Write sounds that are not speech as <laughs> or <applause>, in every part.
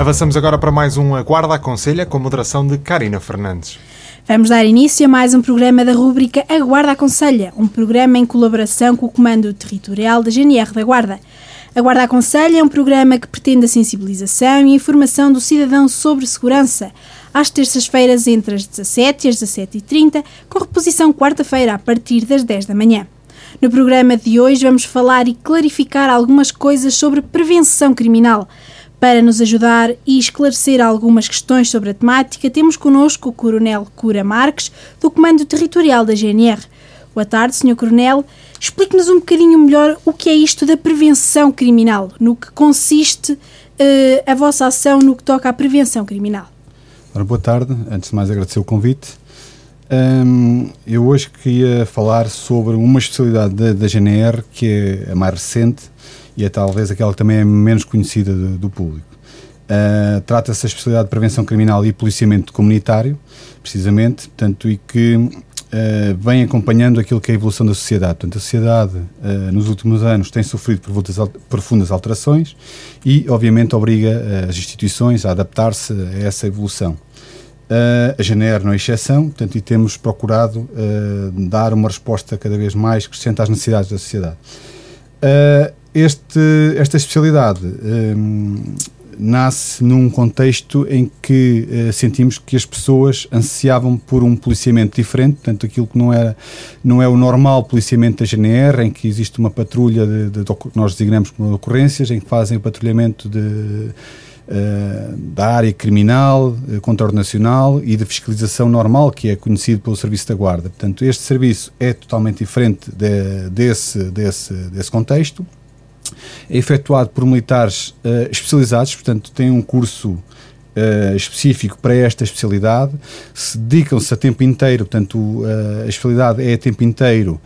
Avançamos agora para mais um Guarda Aconselha com moderação de Karina Fernandes. Vamos dar início a mais um programa da rúbrica A Guarda Aconselha, um programa em colaboração com o Comando Territorial da GNR da Guarda. A Guarda Aconselha é um programa que pretende a sensibilização e a informação do cidadão sobre segurança, às terças-feiras entre as 17 e as 17h30, com reposição quarta-feira a partir das 10 da manhã. No programa de hoje vamos falar e clarificar algumas coisas sobre prevenção criminal. Para nos ajudar e esclarecer algumas questões sobre a temática, temos connosco o Coronel Cura Marques, do Comando Territorial da GNR. Boa tarde, Sr. Coronel. Explique-nos um bocadinho melhor o que é isto da prevenção criminal, no que consiste uh, a vossa ação no que toca à prevenção criminal. Ora, boa tarde. Antes de mais, agradecer o convite. Um, eu hoje queria falar sobre uma especialidade da, da GNR que é a mais recente e é talvez aquela que também é menos conhecida do, do público. Uh, Trata-se da especialidade de prevenção criminal e policiamento comunitário, precisamente, portanto, e que uh, vem acompanhando aquilo que é a evolução da sociedade. Portanto, a sociedade, uh, nos últimos anos, tem sofrido profundas alterações e, obviamente, obriga as instituições a adaptar-se a essa evolução. a GNR não é exceção, portanto, e temos procurado dar uma resposta cada vez mais crescente às necessidades da sociedade. Uh, este, esta especialidade um, nasce num contexto em que uh, sentimos que as pessoas ansiavam por um policiamento diferente, portanto, aquilo que não, era, não é o normal policiamento da GNR, em que existe uma patrulha de, de, de nós designamos como ocorrências, em que fazem o patrulhamento de. Uh, da área criminal, uh, contornacional e de fiscalização normal, que é conhecido pelo Serviço da Guarda. Portanto, este serviço é totalmente diferente de, desse, desse, desse contexto é efetuado por militares uh, especializados, portanto, tem um curso uh, específico para esta especialidade, se dedicam-se a tempo inteiro, portanto, uh, a especialidade é a tempo inteiro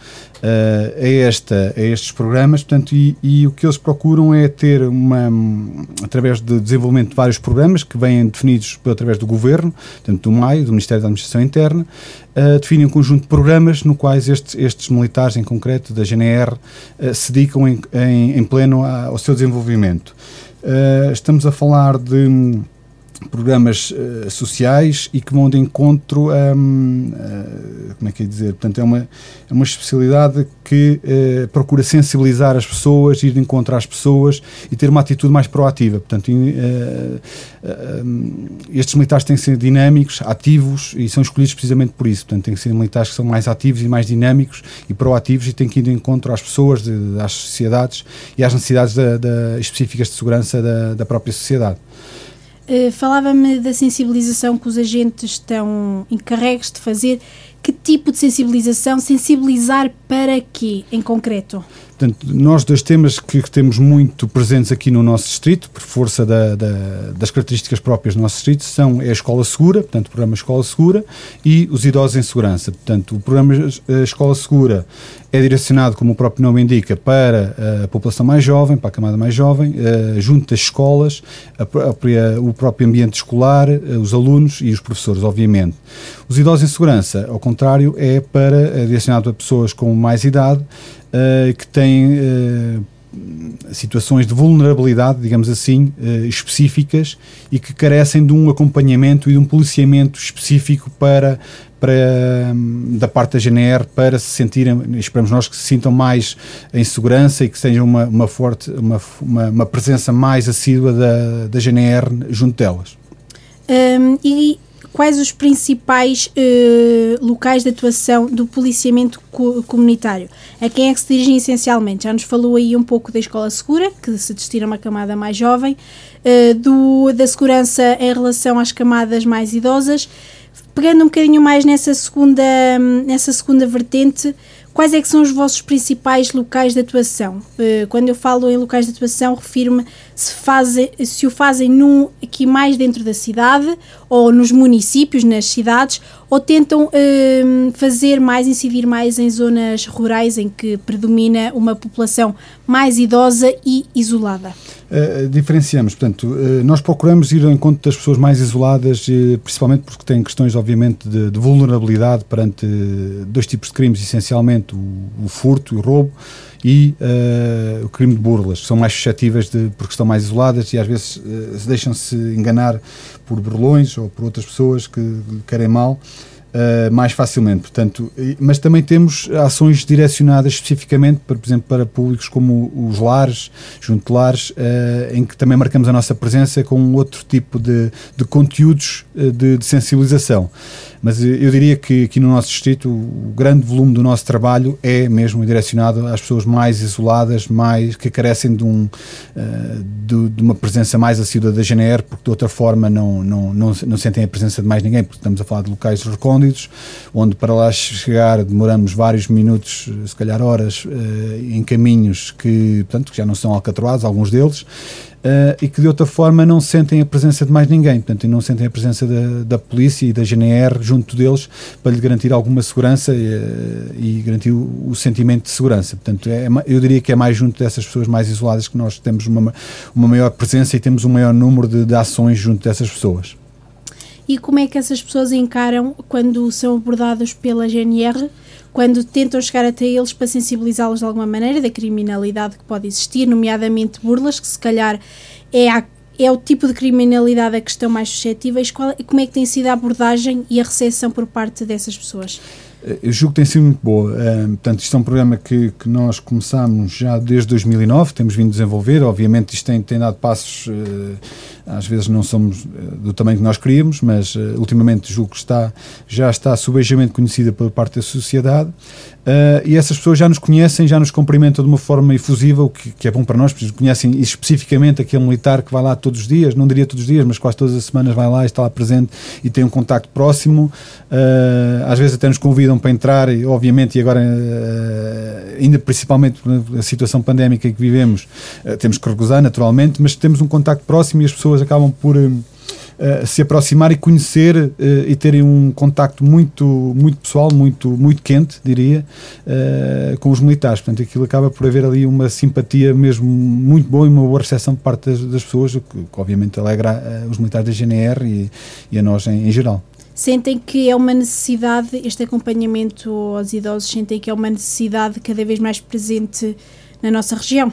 a, esta, a estes programas, portanto, e, e, o que eles procuram é ter uma, através de desenvolvimento de vários programas que vêm definidos através do Governo, portanto, do MAI, do Ministério da Administração Interna, uh, definem um conjunto de programas no quais estes, estes militares, em concreto, da GNR, uh, se dedicam em, em, em pleno ao seu desenvolvimento. Uh, estamos a falar de programas uh, sociais e que vão de encontro a, um, uh, como é que é dizer, portanto é uma, é uma especialidade que uh, procura sensibilizar as pessoas, ir de encontro às pessoas e ter uma atitude mais proativa, portanto um, estes militares têm que ser dinâmicos, ativos e são escolhidos precisamente por isso, portanto têm que ser militares que são mais ativos e mais dinâmicos e proativos e têm que ir de encontro às pessoas, de, às sociedades e às necessidades da, da específicas de segurança da, da própria sociedade. Uh, Falava-me da sensibilização que os agentes estão encarregues de fazer. Que tipo de sensibilização? Sensibilizar para quê, em concreto? Portanto, nós dois temas que temos muito presentes aqui no nosso distrito, por força da, da, das características próprias do nosso distrito, são a Escola Segura, portanto, o programa Escola Segura, e os idosos em segurança. Portanto, o programa eh, Escola Segura é direcionado, como o próprio nome indica, para a população mais jovem, para a camada mais jovem, uh, junto das escolas, a própria, o próprio ambiente escolar, os alunos e os professores, obviamente. Os idosos em segurança, ao contrário, é para direcionado a pessoas com mais idade, uh, que têm uh, situações de vulnerabilidade, digamos assim, uh, específicas e que carecem de um acompanhamento e de um policiamento específico para, para um, da parte da GNR para se sentirem, esperamos nós que se sintam mais em segurança e que tenham uma, uma forte, uma, uma, uma presença mais assídua da, da GNR junto delas. Um, e quais os principais uh, locais de atuação do policiamento co comunitário? A quem é que se dirigem essencialmente? Já nos falou aí um pouco da escola segura, que se destina a uma camada mais jovem, uh, do, da segurança em relação às camadas mais idosas. Pegando um bocadinho mais nessa segunda, nessa segunda vertente, Quais é que são os vossos principais locais de atuação? Uh, quando eu falo em locais de atuação, refiro-me se, fazem, se o fazem num, aqui mais dentro da cidade, ou nos municípios, nas cidades, ou tentam uh, fazer mais, incidir mais em zonas rurais em que predomina uma população mais idosa e isolada? Uh, diferenciamos, portanto, uh, nós procuramos ir ao encontro das pessoas mais isoladas, uh, principalmente porque têm questões, obviamente, de, de vulnerabilidade perante dois tipos de crimes, essencialmente o, o, furto e o roubo, e uh, o crime de burlas, que são mais suscetíveis de, porque estão mais isoladas e às vezes uh, deixam-se enganar por burlões ou por outras pessoas que querem mal uh, mais facilmente. Portanto, mas também temos ações direcionadas especificamente, por, por exemplo, para públicos como os lares, junto de lares, uh, em que também marcamos a nossa presença com outro tipo de, de conteúdos de, de sensibilização. Mas eu diria que aqui no nosso distrito o grande volume do nosso trabalho é mesmo direcionado às pessoas mais isoladas, mais que carecem de, um, uh, de, de, uma presença mais assídua da GNR, porque de outra forma não, não, não, não, sentem a presença de mais ninguém, porque estamos a falar de locais recônditos, onde para lá chegar demoramos vários minutos, se calhar horas, uh, em caminhos que, portanto, já não são alcatroados, alguns deles, Uh, e que de outra forma não sentem a presença de mais ninguém, portanto, não sentem a presença da, da polícia e da GNR junto deles para lhe garantir alguma segurança e, uh, e garantir o, o, sentimento de segurança. Portanto, é, eu diria que é mais junto dessas pessoas mais isoladas que nós temos uma, uma maior presença e temos um maior número de, de ações junto dessas pessoas. E como é que essas pessoas encaram quando são abordadas pela GNR? quando tentam chegar até eles para sensibilizá-los de alguma maneira da criminalidade que pode existir, nomeadamente burlas, que se calhar é, a, é o tipo de criminalidade a que estão mais suscetíveis. Qual, como é que tem sido a abordagem e a recepção por parte dessas pessoas? Eu julgo que tem sido muito boa. Uh, portanto, isto é um programa que, que nós começámos já desde 2009, temos vindo a desenvolver. Obviamente, isto tem, tem dado passos, uh, às vezes não somos uh, do tamanho que nós queríamos, mas ultimamente julgo que está, já está subejamente conhecida por parte da sociedade. Uh, e essas pessoas já nos conhecem, já nos cumprimentam de uma forma efusiva, o que, que, é bom para nós, porque conhecem especificamente aquele militar que vai lá todos os dias, não diria todos os dias, mas quase todas as semanas vai lá, está lá presente e tem um contacto próximo. Uh, às vezes até nos convidam para entrar, e, obviamente, e agora, uh, ainda principalmente na situação pandémica que vivemos, temos que recusar naturalmente, mas temos um contacto próximo e as pessoas acabam por uh, se aproximar e conhecer uh, e terem um contacto muito, muito pessoal, muito, muito quente, diria, uh, com os militares. Portanto, aquilo acaba por haver ali uma simpatia mesmo muito boa e uma boa recepção por parte das, das pessoas, o que, que, obviamente alegra os militares da GNR e, e a nós em, em geral sentem que é uma necessidade, este acompanhamento aos idosos, sentem que é uma necessidade cada vez mais presente na nossa região?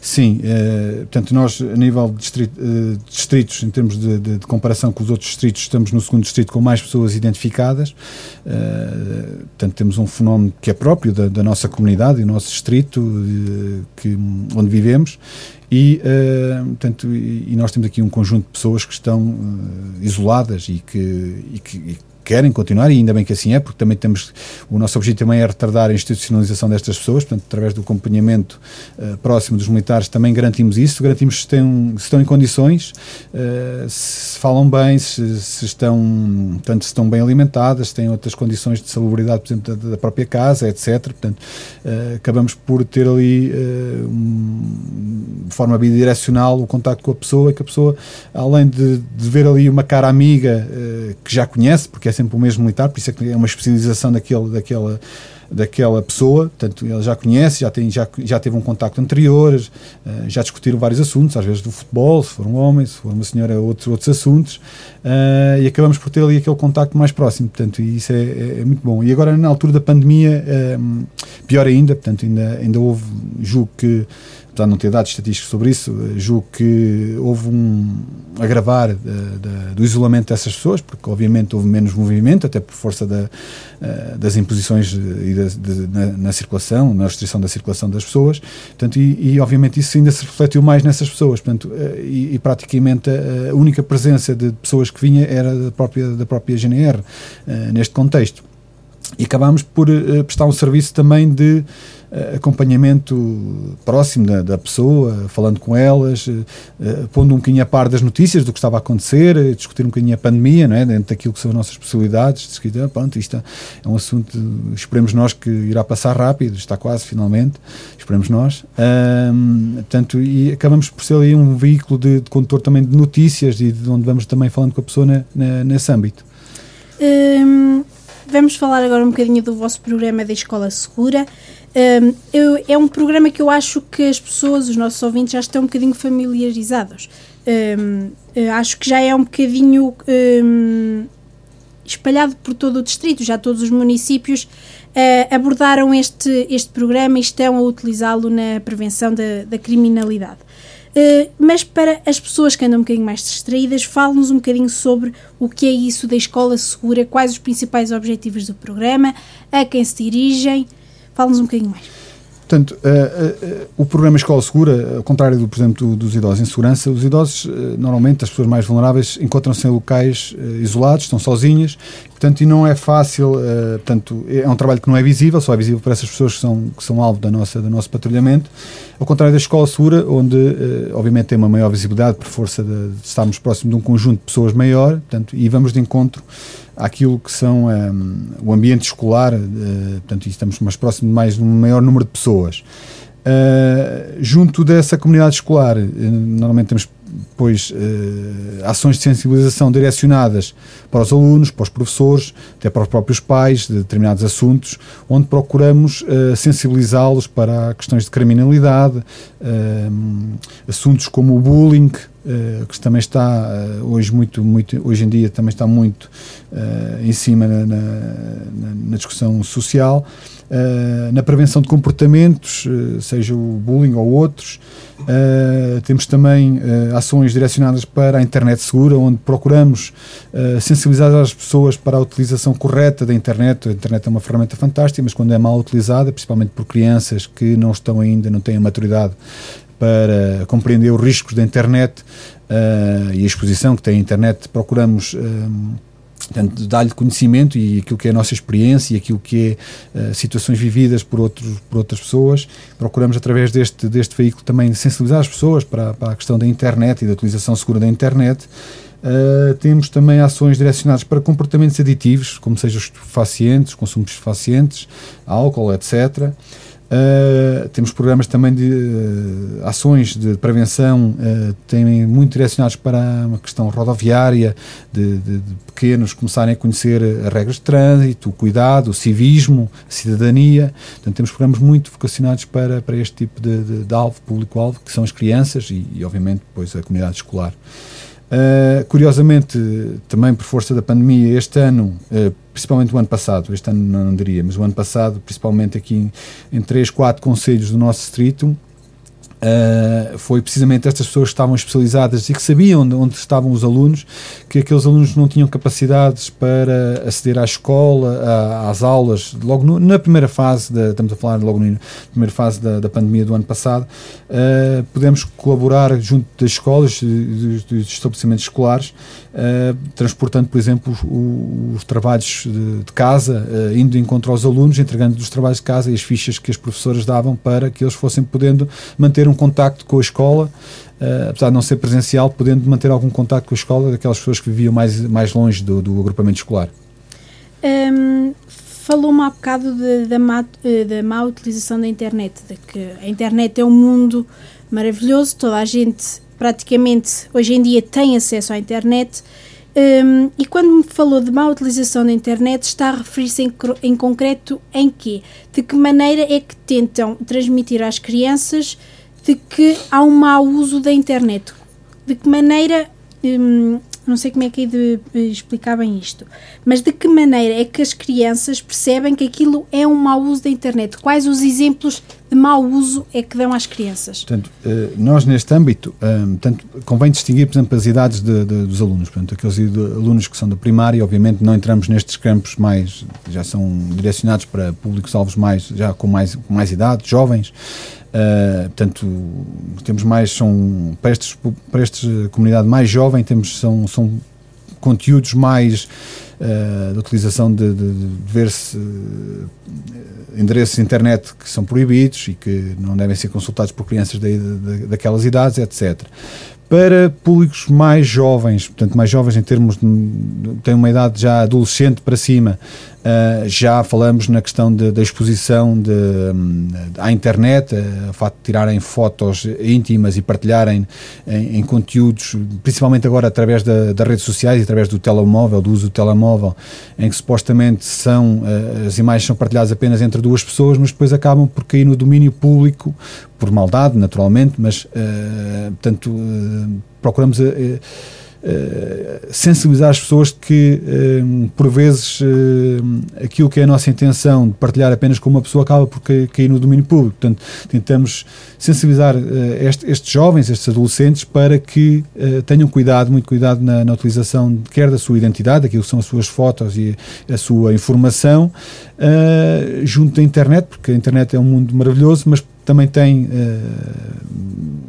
Sim, uh, portanto, nós, a nível de distrito, uh, distritos, em termos de, de, de, comparação com os outros distritos, estamos no segundo distrito com mais pessoas identificadas. Uh, portanto, temos um fenómeno que é próprio da, da nossa comunidade do nosso distrito que, onde vivemos. E, portanto, e, nós temos aqui um conjunto de pessoas que estão isoladas e que, e que, e querem continuar, e ainda bem que assim é, porque também temos, o nosso objetivo também é retardar a institucionalização destas pessoas, portanto, através do acompanhamento uh, próximo dos militares também garantimos isso, garantimos se, têm, se estão em condições, uh, se falam bem, se, se, estão, portanto, se estão bem alimentadas, se têm outras condições de salubridade, por exemplo, da, da própria casa, etc. Portanto, uh, acabamos por ter ali, um, de forma bidirecional, o contacto com a pessoa, que a pessoa, além de, de ver ali uma cara amiga que já conhece, porque é sempre o mesmo militar, por isso é que é uma especialização daquele, daquela, daquela pessoa, portanto, ele já conhece, já, tem, já, já teve um contacto anterior, uh, já discutiram vários assuntos, às vezes do futebol, se for um homem, se for uma senhora, outros, outros assuntos, uh, e acabamos por ter ali aquele contacto mais próximo, portanto, e isso é, é, é muito bom. E agora, na altura da pandemia, eh, pior ainda, portanto, ainda, ainda houve, julgo que apesar não ter dados estatísticos sobre isso, eh, julgo que houve um agravar de, de, do isolamento dessas pessoas, porque obviamente houve menos movimento, até por força da, eh, das imposições e da, na, na, circulação, na restrição da circulação das pessoas, portanto, e, e, obviamente isso ainda se refletiu mais nessas pessoas, portanto, eh, e, e praticamente a, única presença de pessoas que vinha era da própria, da própria GNR, neste contexto. E acabámos por prestar um serviço também de eh, acompanhamento próximo da, da, pessoa, falando com elas, uh, pondo um bocadinho a par das notícias do que estava a acontecer, uh, discutir um bocadinho a pandemia, não é? dentro daquilo que são as nossas possibilidades, discutir, ah, pronto, isto é um assunto, esperemos nós que irá passar rápido, está quase finalmente, esperemos nós. Um, portanto, e acabamos por ser ali um veículo de, de condutor também de notícias e de onde vamos também falando com a pessoa na, na, nesse âmbito. Um, vamos falar agora um bocadinho do vosso programa da Escola Segura. Um, eu, é um programa que eu acho que as pessoas, os nossos ouvintes, já estão um bocadinho familiarizados. Um, acho que já é um bocadinho. Um, espalhado por todo o distrito, já todos os municípios uh, abordaram este, este programa e estão a utilizá-lo na prevenção da, da criminalidade. Uh, mas para as pessoas que andam um bocadinho mais distraídas, fale-nos um bocadinho sobre o que é isso da escola segura, quais os principais objetivos do programa, a quem se dirigem. Fale-nos um bocadinho mais. Portanto, uh, uh, o programa Escola Segura, ao contrário, do, por exemplo, dos idosos em segurança, os idosos, uh, normalmente, as pessoas mais vulneráveis, encontram-se em locais isolados, estão sozinhas, portanto, e não é fácil, portanto, é um trabalho que não é visível, só é visível para essas pessoas que são, que são alvo da nossa, do nosso patrulhamento, ao contrário da Escola Segura, onde, obviamente, tem uma maior visibilidade por força de, de estarmos próximo de um conjunto de pessoas maior, portanto, e vamos de encontro àquilo que são um, o ambiente escolar, uh, portanto, estamos mais próximo de mais um maior número de pessoas. Uh, junto dessa comunidade escolar, uh, normalmente temos depois ações de sensibilização direcionadas para os alunos, para os professores, até para os próprios pais de determinados assuntos, onde procuramos sensibilizá-los para questões de criminalidade, assuntos como o bullying, Uh, que também está uh, hoje muito, muito hoje em dia também está muito uh, em cima na, na, na, discussão social na prevenção de comportamentos seja o bullying ou outros. Temos também ações direcionadas para a internet segura onde procuramos sensibilizar as pessoas para a utilização correta da internet. A internet é uma ferramenta fantástica mas quando é mal utilizada principalmente por crianças que não estão ainda não têm a maturidade para compreender os riscos da internet uh, e a exposição que tem a internet, procuramos uh, dar-lhe conhecimento e aquilo que é a nossa experiência e aquilo que é uh, situações vividas por, outros, por outras pessoas. Procuramos, através deste, deste veículo, também sensibilizar as pessoas para, para a questão da internet e da utilização segura da internet. Uh, temos também ações direcionadas para comportamentos aditivos, como sejam os estupefacientes, consumos de estupefacientes, álcool, etc. Uh, temos programas também de uh, ações de prevenção, uh, também muito direcionados para uma questão rodoviária, de, de, de, pequenos começarem a conhecer as regras de trânsito, o cuidado, o civismo, a cidadania. Portanto, temos programas muito vocacionados para, para este tipo de, de, de alvo, público-alvo, que são as crianças e, e, obviamente, depois a comunidade escolar. Uh, curiosamente, também por força da pandemia, este ano, uh, principalmente o ano passado, este ano não, não, diria, mas o ano passado, principalmente aqui em, em três, quatro conselhos do nosso distrito, Uh, foi precisamente estas pessoas que estavam especializadas e que sabiam onde, onde, estavam os alunos, que aqueles alunos não tinham capacidades para aceder à escola, a, às aulas, logo no, na primeira fase, da, estamos a falar logo na primeira fase da, da pandemia do ano passado, uh, pudemos colaborar junto das escolas, dos, dos estabelecimentos escolares, uh, transportando, por exemplo, os, os trabalhos de, de casa, indo de encontro aos alunos, entregando os trabalhos de casa e as fichas que as professoras davam para que eles fossem podendo manter um contacto com a escola, uh, apesar de não ser presencial, podendo manter algum contacto com a escola daquelas pessoas que viviam mais, mais longe do, do agrupamento escolar. Um, Falou-me há bocado de, da, má, eh, da má utilização da internet, de que a internet é um mundo maravilhoso, toda a gente praticamente hoje em dia tem acesso à internet. Um, e quando me falou de má utilização da internet, está a referir-se em, em, concreto em quê? De que maneira é que tentam transmitir às crianças de que há um mau uso da internet. De que maneira, hum, não sei como é que é de explicar bem isto, mas de que maneira é que as crianças percebem que aquilo é um mau uso da internet? Quais os exemplos de mau uso é que dão às crianças? Portanto, eh, nós neste âmbito, hum, tanto, convém distinguir, por exemplo, as idades de, de, dos alunos. Portanto, aqueles alunos que são da primária, obviamente não entramos nestes campos mais, já são direcionados para públicos-alvos mais, já com mais, com mais idade, jovens. Uh, portanto, temos mais, são, para, estes, para esta comunidade mais jovem, temos, são, são conteúdos mais uh, de utilização de, de, de ver-se uh, endereços de internet que são proibidos e que não devem ser consultados por crianças de, de, daquelas idades, etc para públicos mais jovens, portanto, mais jovens em termos de, têm uma idade já adolescente para cima, uh, já falamos na questão da exposição de, à internet, uh, o facto de tirarem fotos íntimas e partilharem em, em conteúdos, principalmente agora através da, das redes sociais e através do telemóvel, do uso do telemóvel, em que supostamente são, uh, as imagens são partilhadas apenas entre duas pessoas, mas depois acabam por cair no domínio público por maldade, naturalmente, mas, uh, portanto, uh, procuramos uh, sensibilizar as pessoas que, por vezes, aquilo que é a nossa intenção de partilhar apenas com uma pessoa acaba por cair no domínio público. Portanto, tentamos sensibilizar estes jovens, estes adolescentes, para que tenham cuidado, muito cuidado na, na utilização quer da sua identidade, daquilo que são as suas fotos e a sua informação, junto da internet, porque a internet é um mundo maravilhoso, mas também tem uh,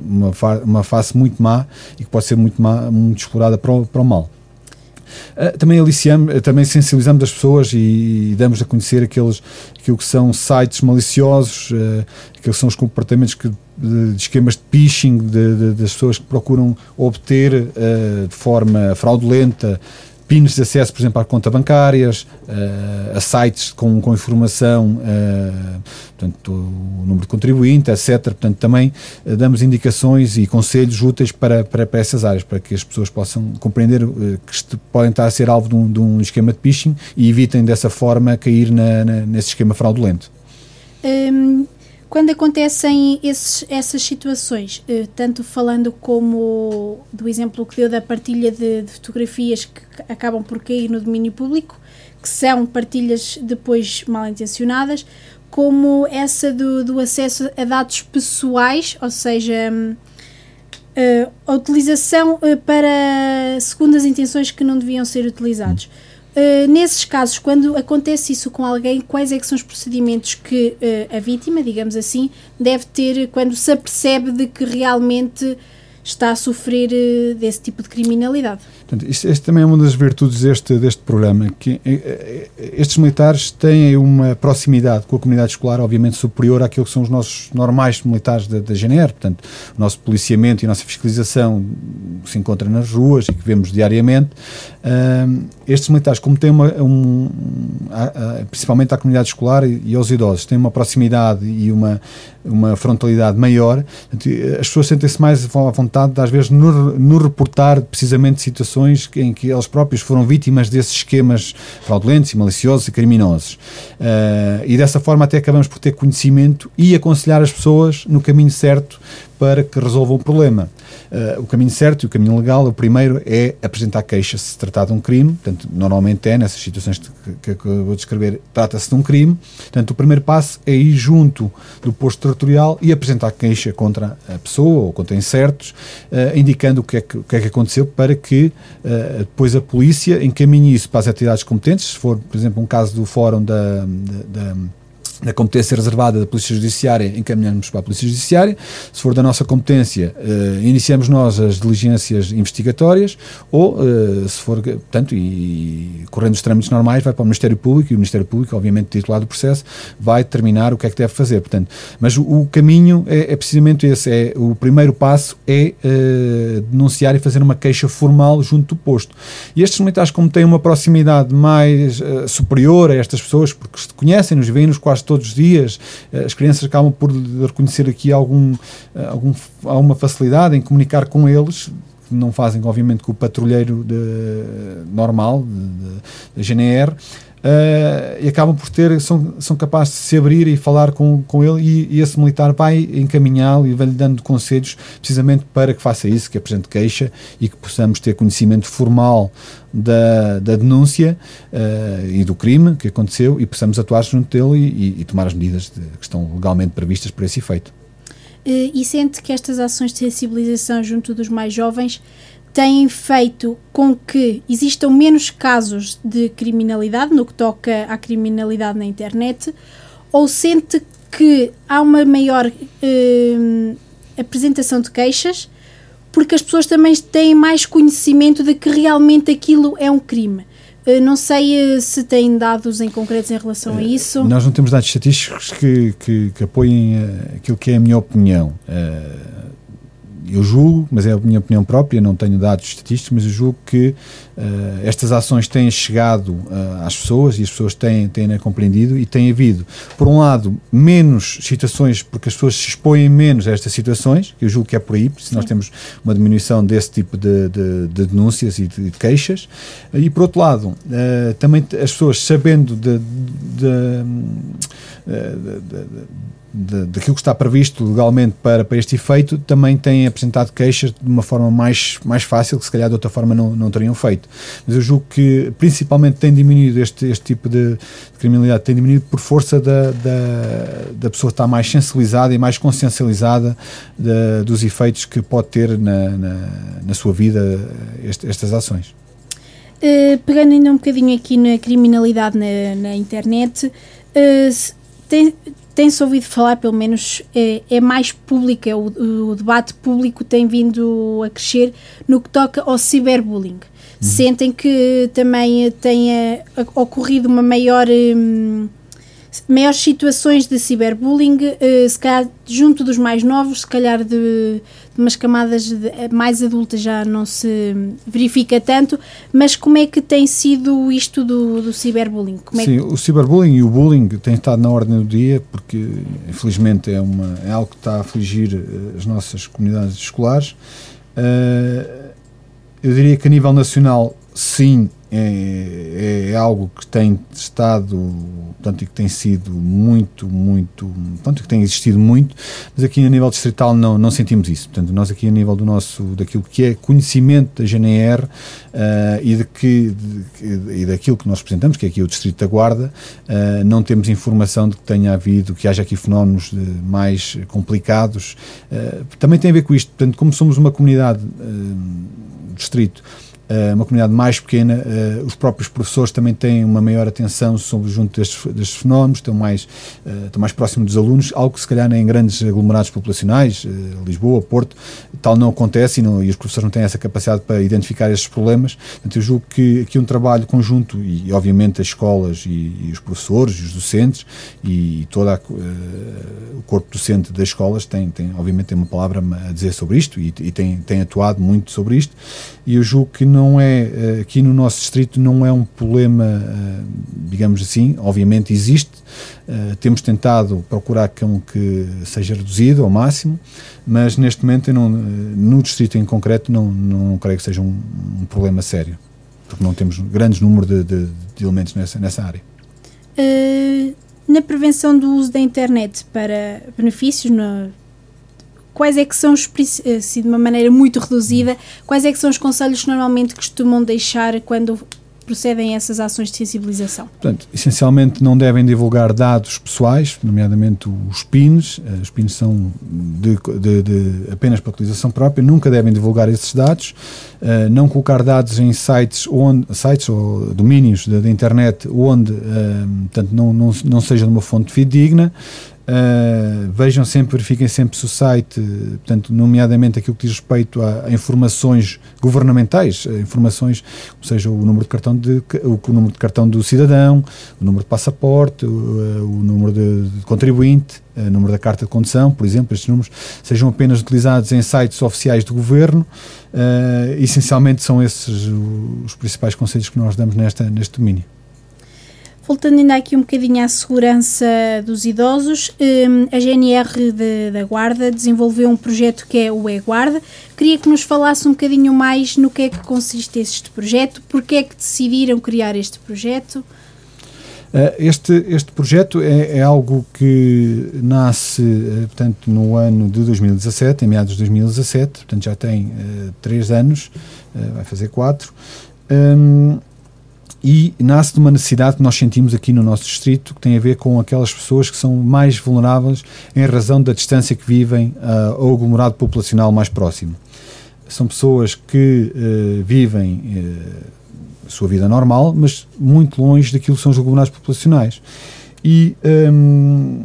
uma, uma face muito má e que pode ser muito, má, muito explorada para o, para o mal. Uh, também aliciamos, uh, também sensibilizamos as pessoas e, e, damos a conhecer aqueles aquilo que são sites maliciosos, uh, aqueles são os comportamentos que, de, de esquemas de phishing de, de, das pessoas que procuram obter de forma fraudulenta pins de acesso, por exemplo, a contas bancárias, uh, a sites com, com informação, uh, portanto, o número de contribuinte, etc. Portanto, também uh, damos indicações e conselhos úteis para, para, para, essas áreas, para que as pessoas possam compreender que podem estar a ser alvo de um, de um, esquema de phishing e evitem dessa forma cair na, na, nesse esquema fraudulento. Um, quando acontecem esses, essas situações, eh, tanto falando como do exemplo que deu da partilha de, de, fotografias que acabam por cair no domínio público, que são partilhas depois mal intencionadas, como essa do, do acesso a dados pessoais, ou seja, uh, a utilização uh, para segundas intenções que não deviam ser utilizados. Uh, nesses casos, quando acontece isso com alguém, quais é que são os procedimentos que uh, a vítima, digamos assim, deve ter quando se apercebe de que realmente está a sofrer uh, desse tipo de criminalidade? Portanto, isto, também é uma das virtudes deste, deste programa, que estes militares têm uma proximidade com a comunidade escolar, obviamente, superior àquilo que são os nossos normais militares da, da GNR, portanto, o nosso policiamento e a nossa fiscalização que se encontra nas ruas e que vemos diariamente, estes militares, como têm uma, um, a, a, principalmente à comunidade escolar e, e, aos idosos, têm uma proximidade e uma, uma frontalidade maior, as pessoas sentem-se mais à vontade, às vezes, no, no reportar precisamente situações em que eles próprios foram vítimas desses esquemas fraudulentos e maliciosos e criminosos. Uh, e dessa forma até acabamos por ter conhecimento e aconselhar as pessoas no caminho certo para que resolvam o problema. Uh, o caminho certo e o caminho legal, o primeiro é apresentar queixa se tratar de um crime, portanto, normalmente é, nessas situações que, que eu vou descrever, trata-se de um crime, portanto, o primeiro passo é ir junto do posto territorial e apresentar queixa contra a pessoa ou contra incertos, uh, indicando o que, é que, o que é que aconteceu para que uh, depois a polícia encaminhe isso para as atividades competentes, se for, por exemplo, um caso do fórum da, da, da na competência reservada da Polícia Judiciária, encaminhamos para a Polícia Judiciária. Se for da nossa competência, uh, iniciamos nós as diligências investigatórias ou, uh, se for, portanto, e, e, correndo os trâmites normais, vai para o Ministério Público e o Ministério Público, obviamente, titular do processo, vai determinar o que é que deve fazer. Portanto, mas o, o caminho é, é, precisamente esse. É, o primeiro passo é uh, denunciar e fazer uma queixa formal junto do posto. E estes militares, como têm uma proximidade mais superior a estas pessoas, porque se conhecem-nos, vêm-nos quase todos os dias, eh, as crianças acabam por reconhecer aqui algum, eh, algum, alguma facilidade em comunicar com eles, não fazem, obviamente, com o patrulheiro de, normal da GNR, uh, e acabam por ter, são, são capazes de se abrir e falar com, com ele e, e esse militar vai encaminhá-lo e vai-lhe dando conselhos precisamente para que faça isso, que apresente queixa e que possamos ter conhecimento formal da, da denúncia uh, e do crime que aconteceu e possamos atuar junto dele e, e, tomar as medidas de, que estão legalmente previstas para esse efeito. E sente que estas ações de sensibilização junto dos mais jovens têm feito com que existam menos casos de criminalidade no que toca à criminalidade na internet, ou sente que há uma maior eh, apresentação de queixas porque as pessoas também têm mais conhecimento de que realmente aquilo é um crime. Eh, não sei eh, se têm dados em concretos em relação a isso. Nós não temos dados estatísticos que, que, que apoiem aquilo que é a minha opinião. Uh, eu julgo, mas é a minha opinião própria, não tenho dados estatísticos, mas eu julgo que uh, estas ações têm chegado uh, às pessoas e as pessoas têm, têm né, compreendido e tem havido, por um lado, menos situações, porque as pessoas se expõem menos a estas situações, que eu julgo que é por aí, se nós temos uma diminuição desse tipo de, de, de denúncias e de, de, queixas, e por outro lado, uh, também as pessoas sabendo de, de daquilo que está previsto legalmente para, para este efeito, também têm apresentado queixas de uma forma mais, mais fácil, que se calhar de outra forma não, não teriam feito. Mas eu julgo que principalmente tem diminuído este, este tipo de, de criminalidade, tem diminuído por força da, da, da, pessoa estar mais sensibilizada e mais consciencializada de, dos efeitos que pode ter na, na, na sua vida este, estas ações. Uh, pegando ainda um bocadinho aqui na criminalidade na, na internet, uh, tem, tem-se ouvido falar, pelo menos é, é mais pública, o, o, debate público tem vindo a crescer no que toca ao ciberbullying. Uhum. Sentem que também tenha ocorrido uma maior. Hum, maiores situações de ciberbullying, uh, se calhar junto dos mais novos, se calhar de, de umas camadas de, eh, mais adultas já não se verifica tanto, mas como é que tem sido isto do, do ciberbullying? Como Sim, é que... o ciberbullying e o bullying têm estado na ordem do dia porque infelizmente é, uma, é algo que está a afligir eh, as nossas comunidades escolares. Uh, eu diria que a nível nacional, sim, é, é, algo que tem estado, portanto, e que tem sido muito, muito, portanto, que tem existido muito, mas aqui a nível distrital não, não sentimos isso. Portanto, nós aqui a nível do nosso, daquilo que é conhecimento da GNR uh, e, de que, de, e daquilo que nós representamos, que é aqui o Distrito da Guarda, uh, não temos informação de que tenha havido, que haja aqui fenómenos mais complicados. Uh, também tem a ver com isto, portanto, como somos uma comunidade, distrito, uma comunidade mais pequena, uh, os próprios professores também têm uma maior atenção sobre junto destes, destes fenómenos, estão mais, uh, estão mais próximos dos alunos, algo que se calhar em grandes aglomerados populacionais, Lisboa, Porto, tal não acontece e, não, e, os professores não têm essa capacidade para identificar estes problemas. Portanto, eu julgo que aqui um trabalho conjunto e, obviamente, as escolas e, e os professores e os docentes e, e todo o corpo docente das escolas tem, tem, obviamente, tem uma palavra a dizer sobre isto e, e tem, tem atuado muito sobre isto e eu julgo que não é, eh, aqui no nosso distrito, não é um problema, eh, digamos assim, obviamente existe, eh, temos tentado procurar que seja reduzido ao máximo, mas neste momento, não, no distrito em concreto, não, não creio que seja um, um problema sério, porque não temos grandes número de, de, de elementos nessa, nessa área. Uh, na prevenção do uso da internet para benefícios, no, quais é que são os, assim, de uma maneira muito reduzida, quais é que são os conselhos que normalmente costumam deixar quando procedem essas ações de sensibilização? Portanto, essencialmente não devem divulgar dados pessoais, nomeadamente os PINs, eh, os PINs são de, de, de apenas para utilização própria, nunca devem divulgar esses dados, uh, não colocar dados em sites, onde, sites ou domínios da, internet onde uh, portanto, não, não, não seja de uma fonte fidedigna, Uh, vejam sempre, verifiquem sempre se o site, portanto, nomeadamente aquilo que diz respeito a, a informações governamentais, a informações, ou seja, o número de cartão de o, o número de cartão do cidadão, o número de passaporte, o, o número de, de contribuinte, o número da carta de condução, por exemplo, estes números sejam apenas utilizados em sites oficiais do governo. Uh, essencialmente são esses os principais conselhos que nós damos nesta, neste domínio. Voltando ainda aqui um bocadinho à segurança dos idosos, hum, a GNR de, da Guarda desenvolveu um projeto que é o E-Guarda. Queria que nos falasse um bocadinho mais no que é que consiste este projeto, porque é que decidiram criar este projeto? Eh, este, este projeto é, é, algo que nasce, eh, portanto, no ano de 2017, em meados de 2017, portanto já tem uh, três anos, uh, vai fazer quatro. Um, e nasce de uma necessidade que nós sentimos aqui no nosso distrito, que tem a ver com aquelas pessoas que são mais vulneráveis em razão da distância que vivem uh, ao aglomerado populacional mais próximo. São pessoas que uh, vivem uh, a sua vida normal, mas muito longe daquilo que são os aglomerados populacionais. E um,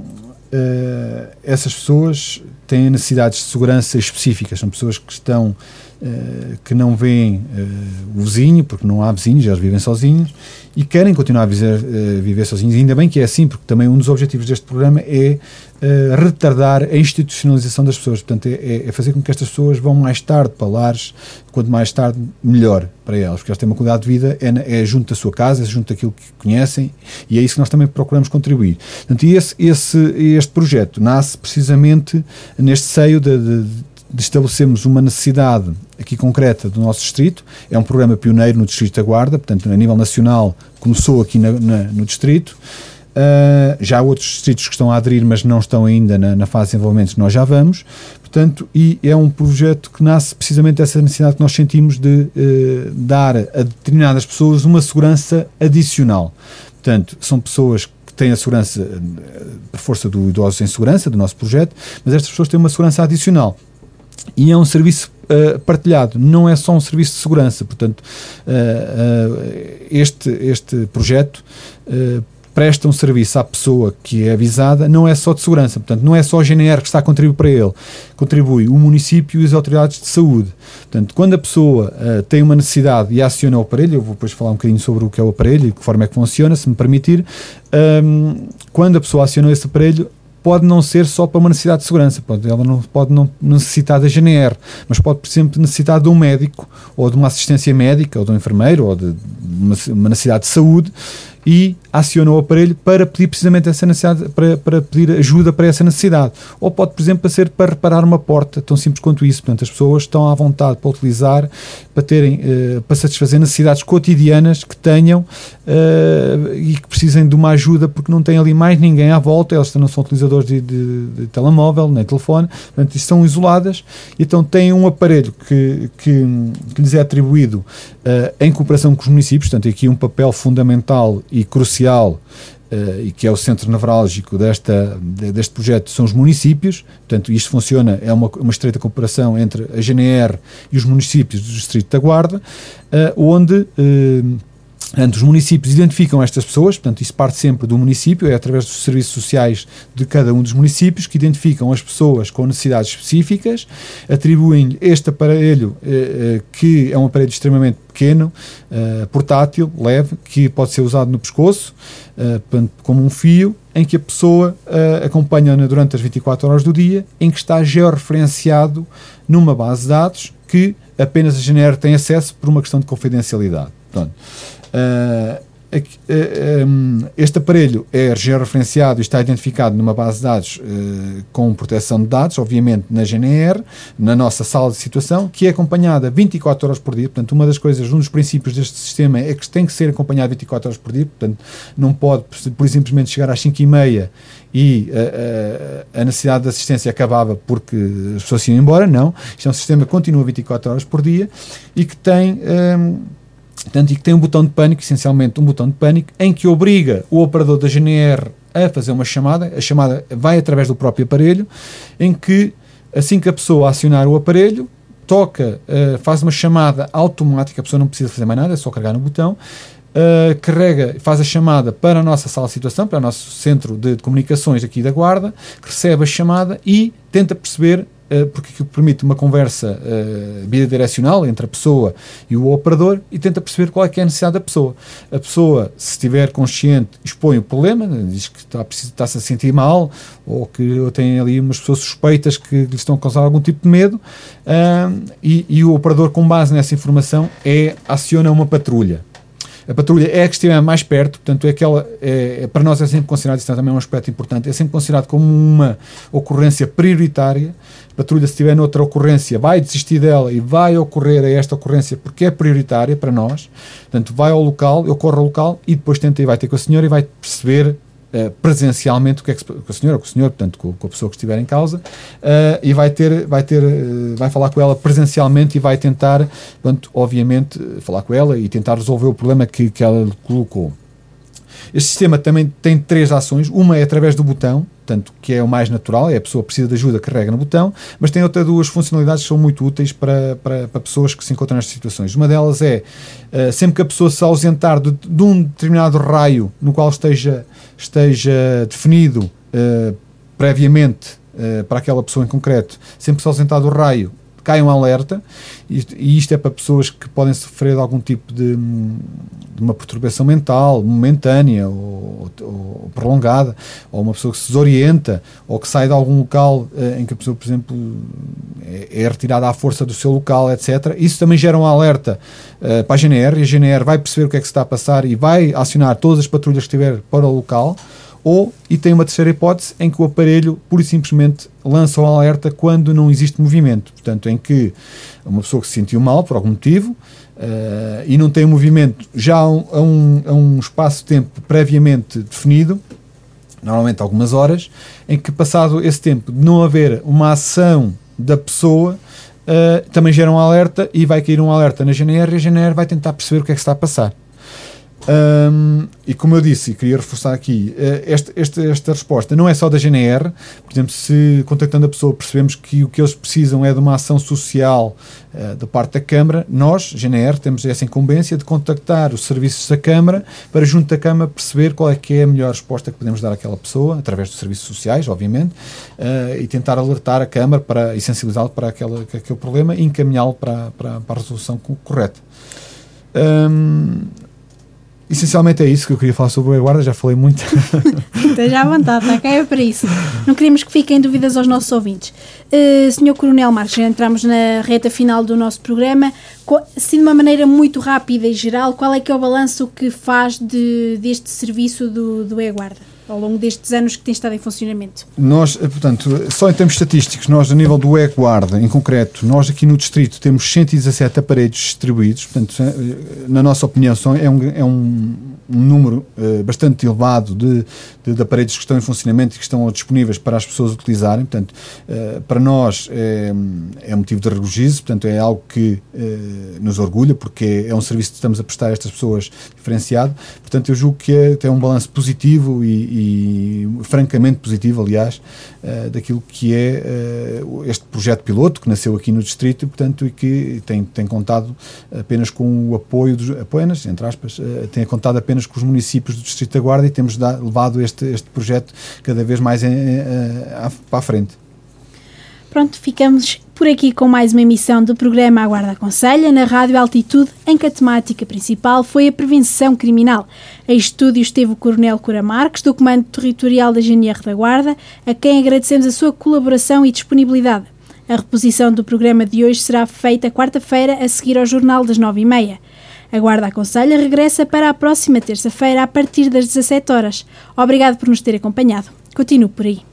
essas pessoas têm necessidades de segurança específicas, são pessoas que estão eh, que não veem uh, o vizinho, porque não há vizinhos, eles vivem sozinhos, e querem continuar a viver, uh, viver sozinhos. E ainda bem que é assim, porque também um dos objetivos deste programa é retardar a institucionalização das pessoas. Portanto, é, é, é, fazer com que estas pessoas vão mais tarde para lares, quanto mais tarde, melhor para elas, porque elas têm uma qualidade de vida, é, é junto da sua casa, é junto daquilo que conhecem, e é isso que nós também procuramos contribuir. Portanto, esse, esse, este projeto nasce precisamente neste seio de, de de estabelecermos uma necessidade aqui concreta do nosso distrito. É um programa pioneiro no Distrito da Guarda, portanto, a nível nacional, começou aqui na, na, no distrito. Uh, já há outros distritos que estão a aderir, mas não estão ainda na, na fase de desenvolvimento, nós já vamos. Portanto, e é um projeto que nasce precisamente dessa necessidade que nós sentimos de uh, dar a determinadas pessoas uma segurança adicional. Portanto, são pessoas que têm a segurança uh, por força do idoso em segurança, do nosso projeto, mas estas pessoas têm uma segurança adicional. E é um serviço uh, partilhado, não é só um serviço de segurança. Portanto, uh, uh, este, este projeto presta um serviço à pessoa que é avisada, não é só de segurança, portanto, não é só o GNR que está a contribuir para ele, contribui o município e as autoridades de saúde. Portanto, quando a pessoa uh, tem uma necessidade e aciona o aparelho, eu vou depois falar um bocadinho sobre o que é o aparelho e de que forma é que funciona, se me permitir, um, ehm, quando a pessoa aciona esse aparelho, pode não ser só para uma necessidade de segurança, pode, ela não pode não necessitar da GNR, mas pode, por exemplo, necessitar de um médico, ou de uma assistência médica, ou de um enfermeiro, ou de uma, uma necessidade de saúde, e aciona o aparelho para pedir precisamente essa necessidade, para, para pedir ajuda para essa necessidade. Ou pode, por exemplo, ser para reparar uma porta, tão simples quanto isso. Portanto, as pessoas estão à vontade para utilizar, para terem, uh, para satisfazer necessidades cotidianas que tenham uh, e que precisem de uma ajuda porque não tem ali mais ninguém à volta, elas não são utilizadores de, de, de telemóvel, nem telefone, portanto, estão isoladas então têm um aparelho que, que, que lhes é atribuído uh, em cooperação com os municípios, portanto, aqui um papel fundamental e crucial Uh, e que é o centro nevrálgico desta, deste projeto, são os municípios. Portanto, isto funciona, é uma, uma estreita cooperação entre a GNR e os municípios do Distrito da Guarda, uh, onde. Uh, Portanto, os municípios identificam estas pessoas, portanto, isso parte sempre do município, é através dos serviços sociais de cada um dos municípios que identificam as pessoas com necessidades específicas, atribuem este aparelho, eh, eh, que é um aparelho extremamente pequeno, eh, portátil, leve, que pode ser usado no pescoço, eh, como um fio, em que a pessoa eh, acompanha durante as 24 horas do dia, em que está georreferenciado numa base de dados que apenas a GNR tem acesso por uma questão de confidencialidade. Portanto, este aparelho é georreferenciado e está identificado numa base de dados uh, com proteção de dados, obviamente na GNR, na nossa sala de situação, que é acompanhada 24 horas por dia. Portanto, uma das coisas, um dos princípios deste sistema é que tem que ser acompanhado 24 horas por dia. Portanto, não pode, por simplesmente, chegar às 5 e meia e uh, a necessidade de assistência acabava porque as pessoas iam embora. Não. Isto é um sistema que continua 24 horas por dia e que tem. Portanto, e que tem um botão de pânico, essencialmente um botão de pânico, em que obriga o operador da GNR a fazer uma chamada, a chamada vai através do próprio aparelho, em que assim que a pessoa acionar o aparelho, toca, uh, faz uma chamada automática, a pessoa não precisa fazer mais nada, é só carregar no botão, uh, carrega, faz a chamada para a nossa sala de situação, para o nosso centro de, de comunicações aqui da Guarda, recebe a chamada e tenta perceber porque aquilo permite uma conversa uh, bidirecional entre a pessoa e o operador e tenta perceber qual é, é a necessidade da pessoa. A pessoa, se estiver consciente, expõe o problema, diz que está, está-se a sentir mal ou que tem ali umas pessoas suspeitas que lhe estão a causar algum tipo de medo uh, e, e o operador, com base nessa informação, é, aciona uma patrulha a patrulha é a que estiver mais perto, portanto, é aquela, é, é, para nós é sempre considerado, isso também é um aspecto importante, é sempre considerado como uma ocorrência prioritária. A patrulha, se tiver noutra ocorrência, vai desistir dela e vai ocorrer a esta ocorrência porque é prioritária para nós. Portanto, vai ao local, ocorre ao local e depois tenta e vai ter com a senhora e vai perceber Uh, presencialmente o que é que com a senhora, com o senhor, portanto com, com a pessoa que estiver em causa, uh, e vai ter, vai ter, uh, vai falar com ela presencialmente e vai tentar, portanto, obviamente, falar com ela e tentar resolver o problema que, que ela colocou. Este sistema também tem três ações. Uma é através do botão, portanto, que é o mais natural, é a pessoa precisa de ajuda, carrega no botão, mas tem outras duas funcionalidades que são muito úteis para, para, para pessoas que se encontram nestas situações. Uma delas é, uh, sempre que a pessoa se ausentar de, de, um determinado raio no qual esteja, esteja definido uh, previamente uh, para aquela pessoa em concreto, sempre se ausentar do raio, cai um alerta, e isto é para pessoas que podem sofrer algum tipo de, de uma perturbação mental, momentânea ou, ou, prolongada, ou uma pessoa que se desorienta, ou que sai de algum local eh, em que a pessoa, por exemplo, é, é, retirada à força do seu local, etc. Isso também gera um alerta eh, para a GNR, e a GNR vai perceber o que é que se está a passar e vai acionar todas as patrulhas que estiver para o local ou, e tem uma terceira hipótese, em que o aparelho pura e simplesmente lança o alerta quando não existe movimento. Portanto, em que uma pessoa que se sentiu mal por algum motivo uh, e não tem movimento já a um, a um espaço de tempo previamente definido, normalmente algumas horas, em que passado esse tempo de não haver uma ação da pessoa, uh, também gera um alerta e vai cair um alerta na GNR e a GNR vai tentar perceber o que é que está a passar. Um, e como eu disse, e queria reforçar aqui, eh, esta, esta, esta resposta não é só da GNR, por exemplo, se contactando a pessoa percebemos que o que eles precisam é de uma ação social uh, da parte da Câmara, nós, GNR, temos essa incumbência de contactar os serviços da Câmara para, junto da Câmara, perceber qual é que é a melhor resposta que podemos dar àquela pessoa, através dos serviços sociais, obviamente, uh, e tentar alertar a Câmara para, e sensibilizá-lo para aquela, aquele problema e encaminhá-lo para, para, para, a resolução correta. Um, Essencialmente é isso que eu queria falar sobre o guarda, já falei muito. <laughs> Esteja à vontade, está é para isso. Não queremos que fiquem dúvidas aos nossos ouvintes. Uh, Senhor Coronel Marques, já entramos na reta final do nosso programa. Assim, de uma maneira muito rápida e geral, qual é que é o balanço que faz de, deste serviço do, do E-Guarda? Ao longo destes anos que tem estado em funcionamento? Nós, eh, portanto, só em termos estatísticos, nós a nível do E-Guarda, em concreto, nós aqui no distrito temos 117 aparelhos distribuídos, portanto, eh, na nossa opinião, é um, é um, um número uh, bastante elevado de, de, de, aparelhos que estão em funcionamento e que estão disponíveis para as pessoas utilizarem, portanto, uh, para nós é, é motivo de regozijo, portanto, é algo que uh, nos orgulha, porque é um serviço que estamos a prestar a estas pessoas diferenciado, portanto, eu julgo que é, tem um balanço positivo e, e, francamente positivo, aliás, daquilo que é este projeto piloto que nasceu aqui no distrito, portanto, e que tem, tem contado apenas com o apoio dos apenas, entre aspas, tem contado apenas com os municípios do distrito da Guarda e temos da, levado este, este projeto cada vez mais em, para a frente. Pronto, ficamos por aqui com mais uma emissão do programa A Guarda Aconselha na Rádio Altitude, em que a temática principal foi a prevenção criminal. A estúdio esteve o Coronel Cura Marques, do Comando Territorial da GNR da Guarda, a quem agradecemos a sua colaboração e disponibilidade. A reposição do programa de hoje será feita quarta-feira, a seguir ao Jornal das nove e meia. A Guarda Aconselha regressa para a próxima terça-feira, a partir das 17 horas. Obrigado por nos ter acompanhado. Continuo por aí.